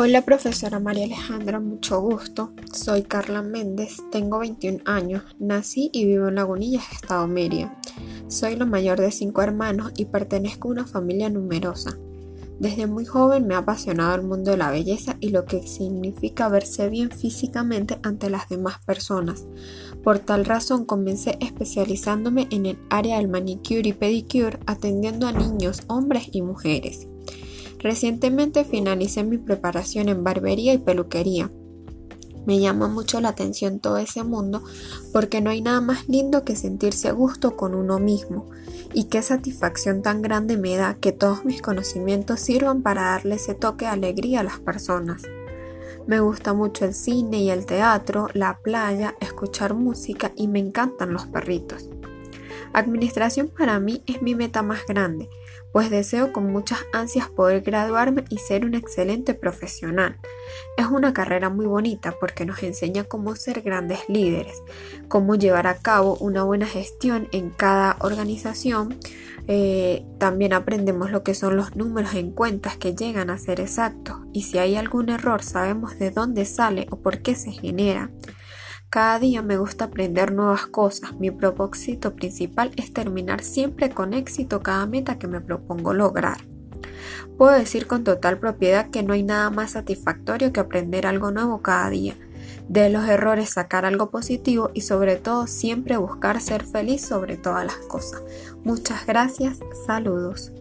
Hola profesora María Alejandra, mucho gusto. Soy Carla Méndez, tengo 21 años, nací y vivo en Lagunillas, Estado Mérida. Soy la mayor de cinco hermanos y pertenezco a una familia numerosa. Desde muy joven me ha apasionado el mundo de la belleza y lo que significa verse bien físicamente ante las demás personas. Por tal razón comencé especializándome en el área del manicure y pedicure atendiendo a niños, hombres y mujeres. Recientemente finalicé mi preparación en barbería y peluquería. Me llama mucho la atención todo ese mundo porque no hay nada más lindo que sentirse a gusto con uno mismo y qué satisfacción tan grande me da que todos mis conocimientos sirvan para darle ese toque de alegría a las personas. Me gusta mucho el cine y el teatro, la playa, escuchar música y me encantan los perritos. Administración para mí es mi meta más grande, pues deseo con muchas ansias poder graduarme y ser un excelente profesional. Es una carrera muy bonita porque nos enseña cómo ser grandes líderes, cómo llevar a cabo una buena gestión en cada organización. Eh, también aprendemos lo que son los números en cuentas que llegan a ser exactos y si hay algún error sabemos de dónde sale o por qué se genera. Cada día me gusta aprender nuevas cosas. Mi propósito principal es terminar siempre con éxito cada meta que me propongo lograr. Puedo decir con total propiedad que no hay nada más satisfactorio que aprender algo nuevo cada día. De los errores sacar algo positivo y sobre todo siempre buscar ser feliz sobre todas las cosas. Muchas gracias, saludos.